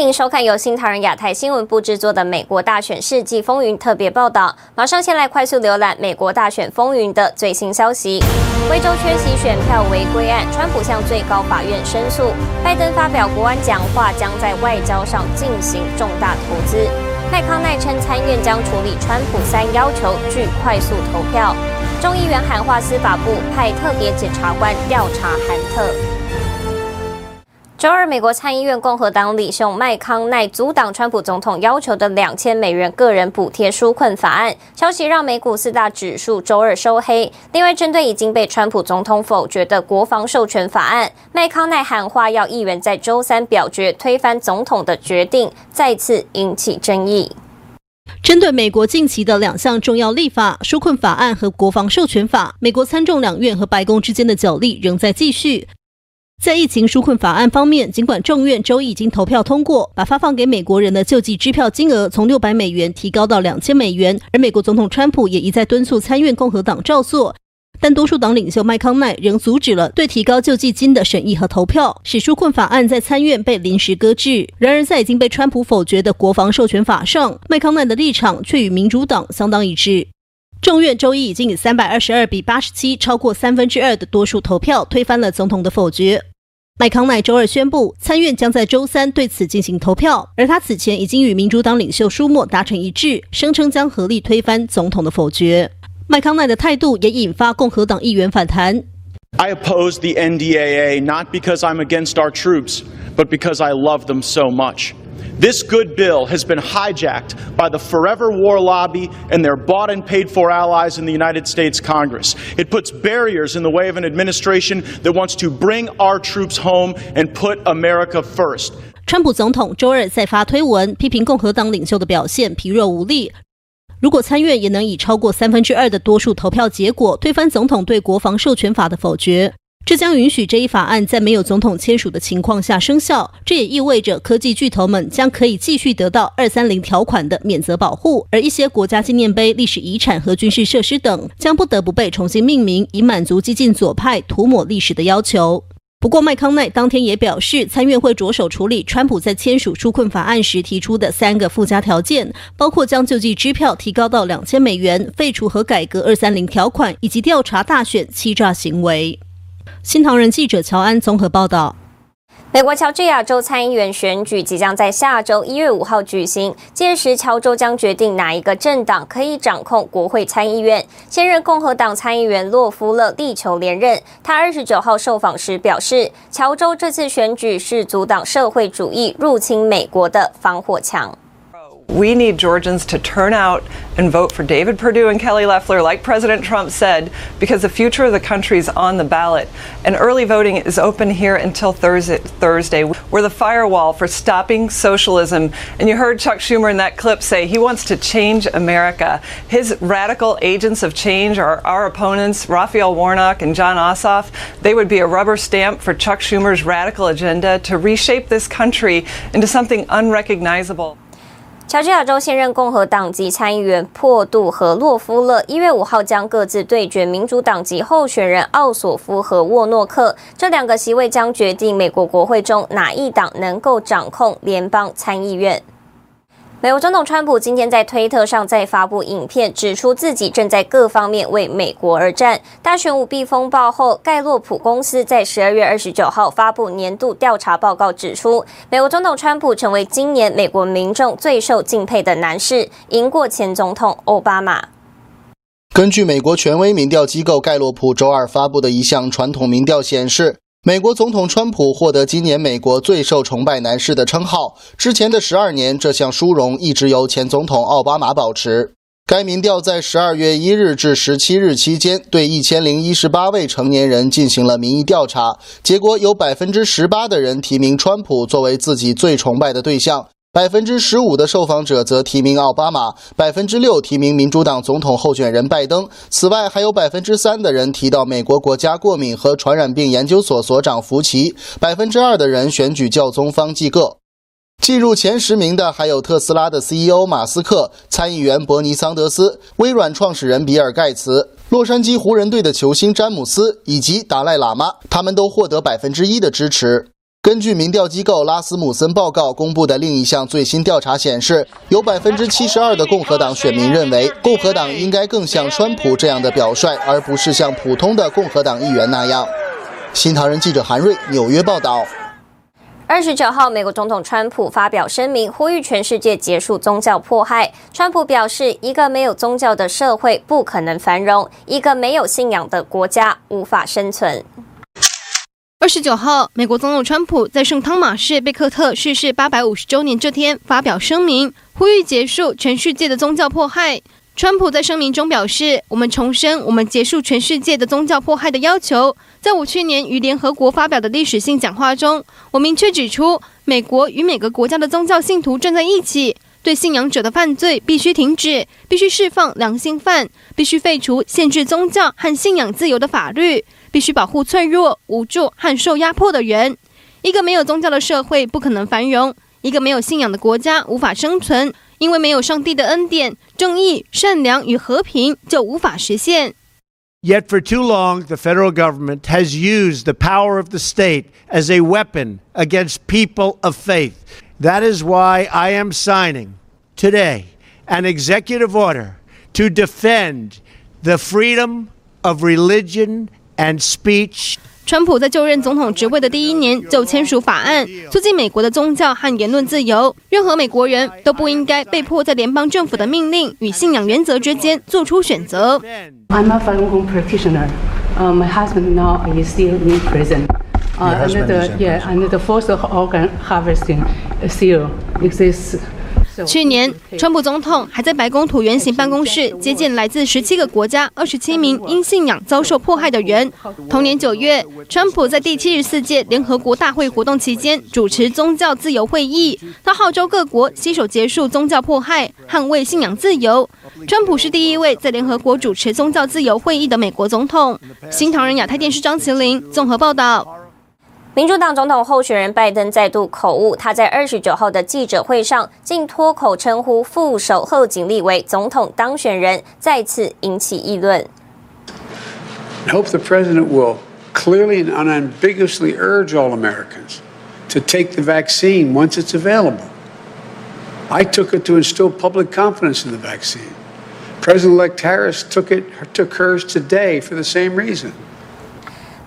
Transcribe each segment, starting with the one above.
您收看由新唐人亚太新闻部制作的《美国大选世纪风云》特别报道。马上先来快速浏览美国大选风云的最新消息。威州缺席选票违规案，川普向最高法院申诉。拜登发表国安讲话，将在外交上进行重大投资。麦康奈称参院将处理川普三要求，拒快速投票。众议员喊话司法部，派特别检察官调查韩特。周二，美国参议院共和党领袖麦康奈阻挡川普总统要求的两千美元个人补贴纾困法案。消息让美股四大指数周二收黑。另外，针对已经被川普总统否决的国防授权法案，麦康奈喊话要议员在周三表决推翻总统的决定，再次引起争议。针对美国近期的两项重要立法——纾困法案和国防授权法，美国参众两院和白宫之间的角力仍在继续。在疫情纾困法案方面，尽管众院周一已经投票通过，把发放给美国人的救济支票金额从六百美元提高到两千美元，而美国总统川普也一再敦促参院共和党照做，但多数党领袖麦康奈仍阻止了对提高救济金的审议和投票，使纾困法案在参院被临时搁置。然而，在已经被川普否决的国防授权法上，麦康奈的立场却与民主党相当一致。众院周一已经以三百二十二比八十七，超过三分之二的多数投票推翻了总统的否决。麦康奈周二宣布，参院将在周三对此进行投票，而他此前已经与民主党领袖舒默达成一致，声称将合力推翻总统的否决。麦康奈的态度也引发共和党议员反弹。I oppose the NDAA not because I'm against our troops, but because I love them so much. This good bill has been hijacked by the forever war lobby and their bought and paid for allies in the United States Congress. It puts barriers in the way of an administration that wants to bring our troops home and put America first. 川普总统周二再发推文批评共和党领袖的表现疲弱无力。如果参院也能以超过三分之二的多数投票结果推翻总统对国防授权法的否决。 这将允许这一法案在没有总统签署的情况下生效。这也意味着科技巨头们将可以继续得到二三零条款的免责保护，而一些国家纪念碑、历史遗产和军事设施等将不得不被重新命名，以满足激进左派涂抹历史的要求。不过，麦康奈当天也表示，参院会着手处理川普在签署纾困法案时提出的三个附加条件，包括将救济支票提高到两千美元、废除和改革二三零条款，以及调查大选欺诈行为。新唐人记者乔安综合报道：美国乔治亚州参议员选举即将在下周一月五号举行，届时乔州将决定哪一个政党可以掌控国会参议院。现任共和党参议员洛夫勒力求连任，他二十九号受访时表示，乔州这次选举是阻挡社会主义入侵美国的防火墙。We need Georgians to turn out and vote for David Perdue and Kelly Loeffler, like President Trump said, because the future of the country is on the ballot. And early voting is open here until Thursday. We're the firewall for stopping socialism. And you heard Chuck Schumer in that clip say he wants to change America. His radical agents of change are our opponents, Raphael Warnock and John Ossoff. They would be a rubber stamp for Chuck Schumer's radical agenda to reshape this country into something unrecognizable. 乔治亚州现任共和党籍参议员珀杜和洛夫勒一月五号将各自对决民主党籍候选人奥索夫和沃诺克，这两个席位将决定美国国会中哪一党能够掌控联邦参议院。美国总统川普今天在推特上再发布影片，指出自己正在各方面为美国而战。大选舞弊风暴后，盖洛普公司在十二月二十九号发布年度调查报告，指出美国总统川普成为今年美国民众最受敬佩的男士，赢过前总统奥巴马。根据美国权威民调机构盖洛普周二发布的一项传统民调显示，美国总统川普获得今年美国最受崇拜男士的称号。之前的十二年，这项殊荣一直由前总统奥巴马保持。该民调在十二月一日至十七日期间，对一千零一十八位成年人进行了民意调查，结果有百分之十八的人提名川普作为自己最崇拜的对象。百分之十五的受访者则提名奥巴马，百分之六提名民主党总统候选人拜登。此外，还有百分之三的人提到美国国家过敏和传染病研究所所长福奇，百分之二的人选举教宗方济各。进入前十名的还有特斯拉的 CEO 马斯克、参议员伯尼桑德斯、微软创始人比尔盖茨、洛杉矶湖人队的球星詹姆斯以及达赖喇嘛，他们都获得百分之一的支持。根据民调机构拉斯姆森报告公布的另一项最新调查显示，有百分之七十二的共和党选民认为，共和党应该更像川普这样的表率，而不是像普通的共和党议员那样。新唐人记者韩瑞纽约报道。二十九号，美国总统川普发表声明，呼吁全世界结束宗教迫害。川普表示，一个没有宗教的社会不可能繁荣，一个没有信仰的国家无法生存。二十九号，美国总统川普在圣汤马士贝克特逝世八百五十周年这天发表声明，呼吁结束全世界的宗教迫害。川普在声明中表示：“我们重申我们结束全世界的宗教迫害的要求。在我去年与联合国发表的历史性讲话中，我明确指出，美国与每个国家的宗教信徒站在一起，对信仰者的犯罪必须停止，必须释放良心犯，必须废除限制宗教和信仰自由的法律。”必须保护脆弱、无助和受压迫的人。一个没有宗教的社会不可能繁荣，一个没有信仰的国家无法生存，因为没有上帝的恩典，正义、善良与和平就无法实现。Yet for too long, the federal government has used the power of the state as a weapon against people of faith. That is why I am signing today an executive order to defend the freedom of religion. And speech. 川普在就任总统职位的第一年就签署法案，促进美国的宗教和言论自由。任何美国人都不应该被迫在联邦政府的命令与信仰原则之间做出选择。I'm a Falun Gong practitioner. My husband now is still in prison. Under the yeah under the forced organ harvesting still exists. 去年，川普总统还在白宫椭圆形办公室接见来自十七个国家二十七名因信仰遭受迫害的人。同年九月，川普在第七十四届联合国大会活动期间主持宗教自由会议，他号召各国携手结束宗教迫害，捍卫信仰自由。川普是第一位在联合国主持宗教自由会议的美国总统。新唐人亚太电视张麒麟综合报道。民主党总统候选人拜登再度口误，他在二十九号的记者会上竟脱口称呼副手贺锦丽为总统当选人，再次引起议论。I hope the president will clearly and unambiguously urge all Americans to take the vaccine once it's available. I took it to instill public confidence in the vaccine. President-elect Harris took it took hers today for the same reason.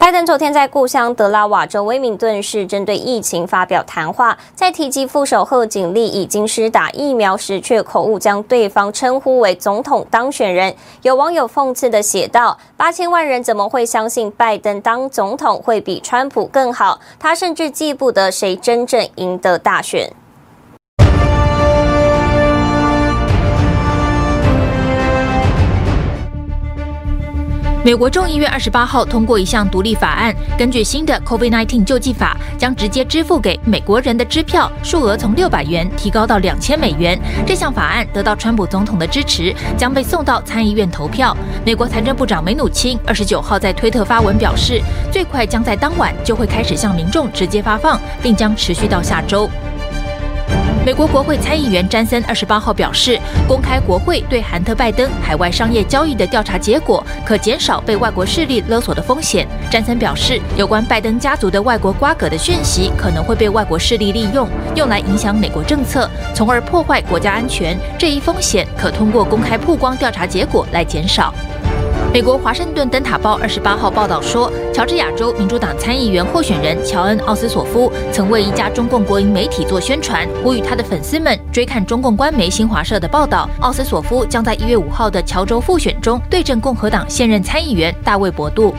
拜登昨天在故乡德拉瓦州威明顿市针对疫情发表谈话，在提及副手贺锦丽已经施打疫苗时，却口误将对方称呼为总统当选人。有网友讽刺地写道：“八千万人怎么会相信拜登当总统会比川普更好？他甚至记不得谁真正赢得大选。”美国众议院二十八号通过一项独立法案，根据新的 COVID-19 救济法，将直接支付给美国人的支票数额从六百元提高到两千美元。这项法案得到川普总统的支持，将被送到参议院投票。美国财政部长梅努钦二十九号在推特发文表示，最快将在当晚就会开始向民众直接发放，并将持续到下周。美国国会参议员詹森二十八号表示，公开国会对韩特拜登海外商业交易的调查结果，可减少被外国势力勒索的风险。詹森表示，有关拜登家族的外国瓜葛的讯息，可能会被外国势力利用，用来影响美国政策，从而破坏国家安全。这一风险可通过公开曝光调查结果来减少。美国《华盛顿灯塔报》二十八号报道说，乔治亚州民主党参议员候选人乔恩·奥斯索夫曾为一家中共国营媒体做宣传，呼吁他的粉丝们追看中共官媒新华社的报道。奥斯索夫将在一月五号的乔州复选中对阵共和党现任参议员大卫·博杜。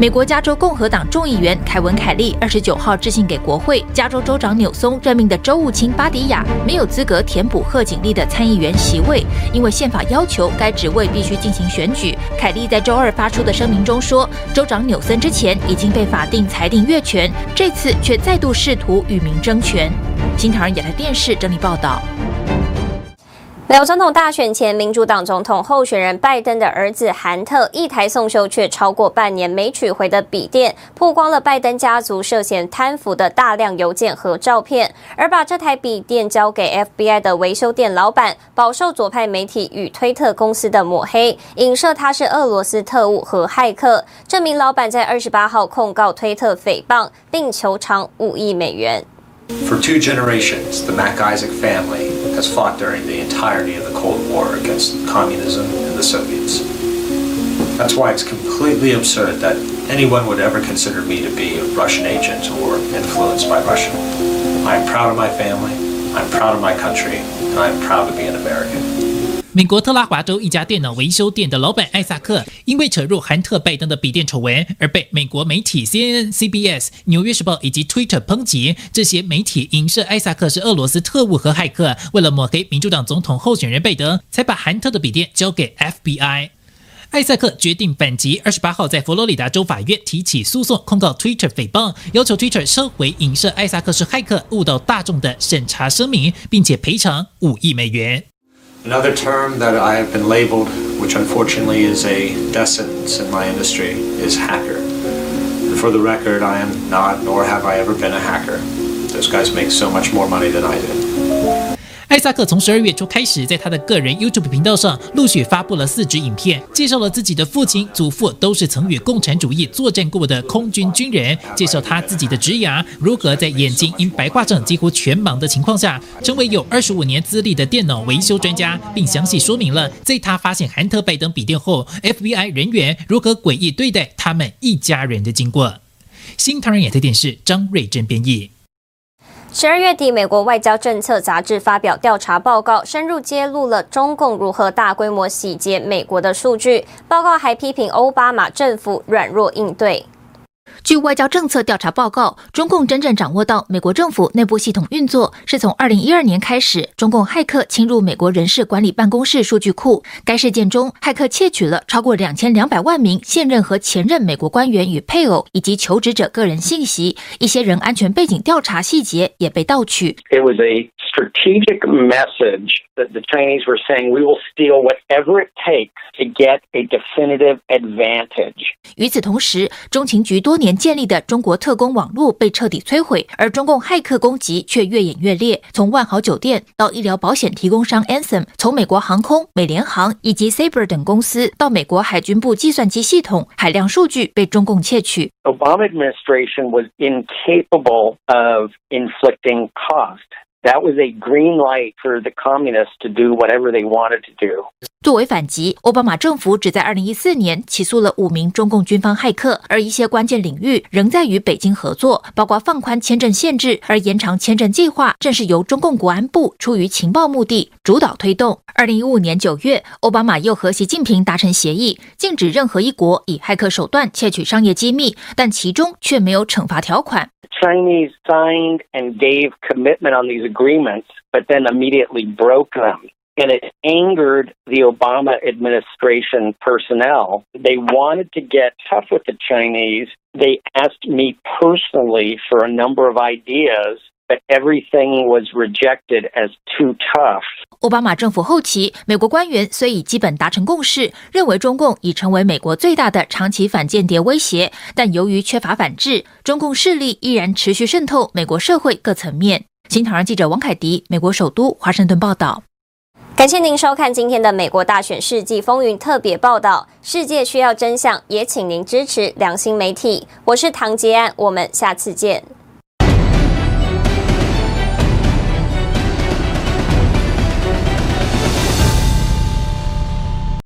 美国加州共和党众议员凯文·凯利二十九号致信给国会，加州州长纽松任命的州务卿巴迪亚没有资格填补贺锦丽的参议员席位，因为宪法要求该职位必须进行选举。凯利在周二发出的声明中说，州长纽森之前已经被法定裁定越权，这次却再度试图与民争权。新唐人亚太电视整理报道。美国总统大选前，民主党总统候选人拜登的儿子韩特一台送修却超过半年没取回的笔电，曝光了拜登家族涉嫌贪腐的大量邮件和照片。而把这台笔电交给 FBI 的维修店老板，饱受左派媒体与推特公司的抹黑，影射他是俄罗斯特务和骇客。这名老板在二十八号控告推特诽谤，并求偿五亿美元。For two generations, the MacIsaac family has fought during the entirety of the Cold War against communism and the Soviets. That's why it's completely absurd that anyone would ever consider me to be a Russian agent or influenced by Russia. I'm proud of my family, I'm proud of my country, and I'm proud to be an American. 美国特拉华州一家电脑维修店的老板艾萨克，因为扯入韩特拜登的笔电丑闻，而被美国媒体 CNN、CBS、纽约时报以及 Twitter 抨击。这些媒体影射艾萨克是俄罗斯特务和骇客，为了抹黑民主党总统候选人拜登，才把韩特的笔电交给 FBI。艾萨克决定反击，二十八号在佛罗里达州法院提起诉讼，控告 Twitter 诽谤，要求 Twitter 收回影射艾萨克是骇客、误导大众的审查声明，并且赔偿五亿美元。Another term that I have been labeled, which unfortunately is a death sentence in my industry, is hacker. And for the record, I am not, nor have I ever been a hacker. Those guys make so much more money than I do. 艾萨克从十二月初开始，在他的个人 YouTube 频道上陆续发布了四支影片，介绍了自己的父亲、祖父都是曾与共产主义作战过的空军军人，介绍他自己的职涯，如何在眼睛因白化症几乎全盲的情况下，成为有二十五年资历的电脑维修专家，并详细说明了在他发现韩特拜登笔电后，FBI 人员如何诡异对待他们一家人的经过。新唐人亚太电视张瑞珍编译。十二月底，美国外交政策杂志发表调查报告，深入揭露了中共如何大规模洗劫美国的数据。报告还批评奥巴马政府软弱应对。据外交政策调查报告，中共真正掌握到美国政府内部系统运作，是从二零一二年开始，中共骇客侵入美国人事管理办公室数据库。该事件中，骇客窃取了超过两千两百万名现任和前任美国官员与配偶以及求职者个人信息，一些人安全背景调查细节也被盗取。It was a strategic message that the Chinese were saying we will steal whatever it takes to get a definitive advantage. 与此同时，中情局多多年建立的中国特工网络被彻底摧毁，而中共骇客攻击却越演越烈。从万豪酒店到医疗保险提供商 Anthem，从美国航空、美联航以及 Saber 等公司到美国海军部计算机系统，海量数据被中共窃取。Obama administration was incapable of inflicting cost. That was a green light for the communists to do whatever they wanted to do. 作为反击，奥巴马政府只在2014年起诉了五名中共军方骇客，而一些关键领域仍在与北京合作，包括放宽签证限制，而延长签证计划正是由中共国安部出于情报目的主导推动。2015年9月，奥巴马又和习近平达成协议，禁止任何一国以骇客手段窃取商业机密，但其中却没有惩罚条款。Chinese signed and gave commitment on these agreements, but then immediately broke them. And it angered the Obama administration personnel. They wanted to get tough with the Chinese. They asked me personally for a number of ideas. But everything was rejected as too tough. 奥巴马政府后期，美国官员虽已基本达成共识，认为中共已成为美国最大的长期反间谍威胁，但由于缺乏反制，中共势力依然持续渗透美国社会各层面。 新唐人记者王凯迪，美国首都华盛顿报道。感谢您收看今天的美国大选世纪风云特别报道。世界需要真相，也请您支持良心媒体。我是唐杰安，我们下次见。